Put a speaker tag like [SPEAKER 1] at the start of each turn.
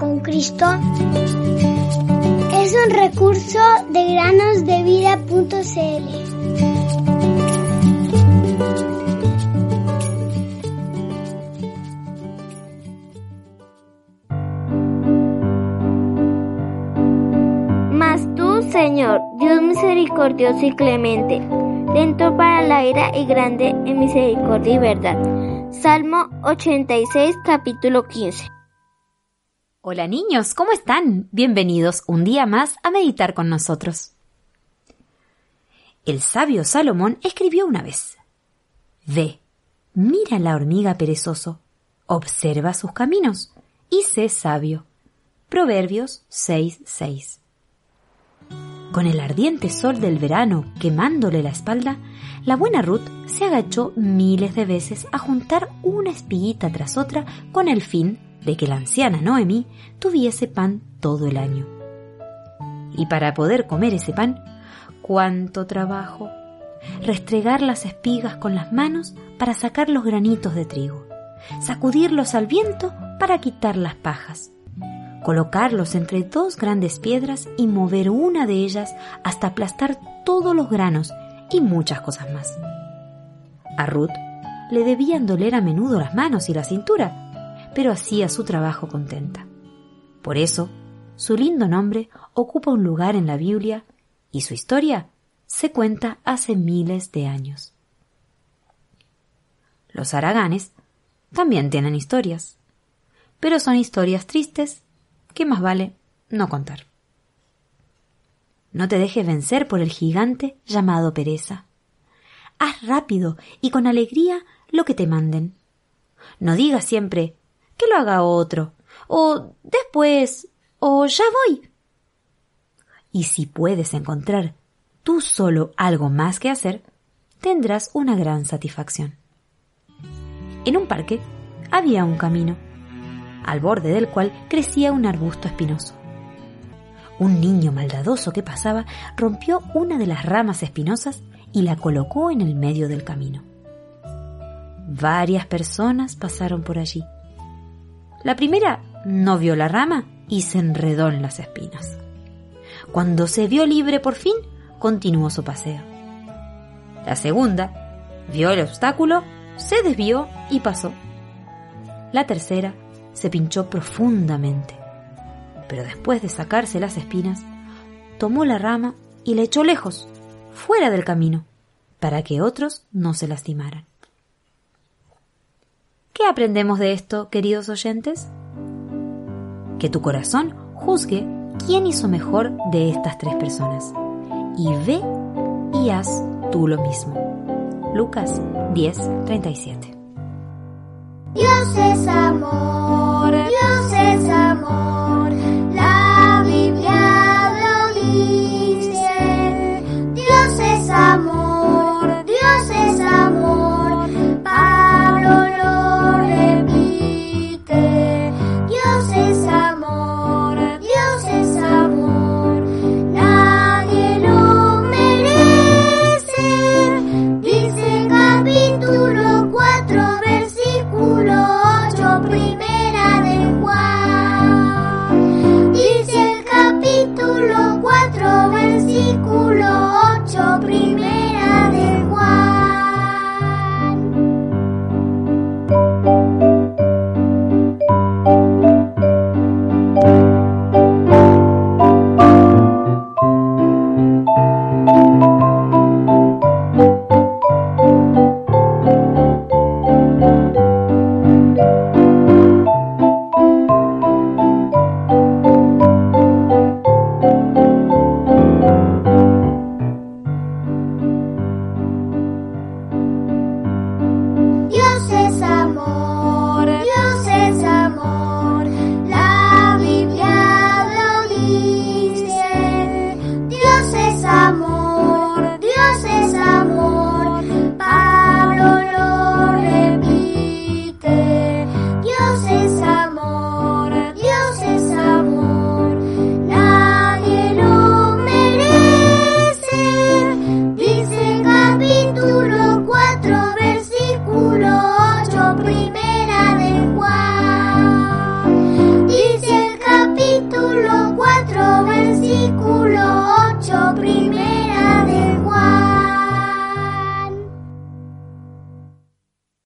[SPEAKER 1] con Cristo es un recurso de granosdevida.cl.
[SPEAKER 2] Mas tú, Señor, Dios misericordioso y clemente, lento para la ira y grande en misericordia y verdad. Salmo 86, capítulo 15.
[SPEAKER 3] Hola niños, ¿cómo están? Bienvenidos un día más a meditar con nosotros. El sabio Salomón escribió una vez, Ve, mira la hormiga perezoso, observa sus caminos y sé sabio. Proverbios 6:6. Con el ardiente sol del verano quemándole la espalda, la buena Ruth se agachó miles de veces a juntar una espiguita tras otra con el fin de que la anciana Noemí tuviese pan todo el año. Y para poder comer ese pan, cuánto trabajo. Restregar las espigas con las manos para sacar los granitos de trigo, sacudirlos al viento para quitar las pajas, colocarlos entre dos grandes piedras y mover una de ellas hasta aplastar todos los granos y muchas cosas más. A Ruth le debían doler a menudo las manos y la cintura, pero hacía su trabajo contenta. Por eso, su lindo nombre ocupa un lugar en la Biblia y su historia se cuenta hace miles de años. Los araganes también tienen historias, pero son historias tristes que más vale no contar. No te dejes vencer por el gigante llamado pereza. Haz rápido y con alegría lo que te manden. No digas siempre que lo haga otro, o después, o ya voy. Y si puedes encontrar tú solo algo más que hacer, tendrás una gran satisfacción. En un parque había un camino, al borde del cual crecía un arbusto espinoso. Un niño maldadoso que pasaba rompió una de las ramas espinosas y la colocó en el medio del camino. Varias personas pasaron por allí. La primera no vio la rama y se enredó en las espinas. Cuando se vio libre por fin, continuó su paseo. La segunda vio el obstáculo, se desvió y pasó. La tercera se pinchó profundamente, pero después de sacarse las espinas, tomó la rama y la echó lejos, fuera del camino, para que otros no se lastimaran. ¿Qué aprendemos de esto, queridos oyentes? Que tu corazón juzgue quién hizo mejor de estas tres personas y ve y haz tú lo mismo. Lucas 10:37
[SPEAKER 1] Dios es amor, Dios es amor, la Biblia lo dice. Dios es amor, Dios es amor,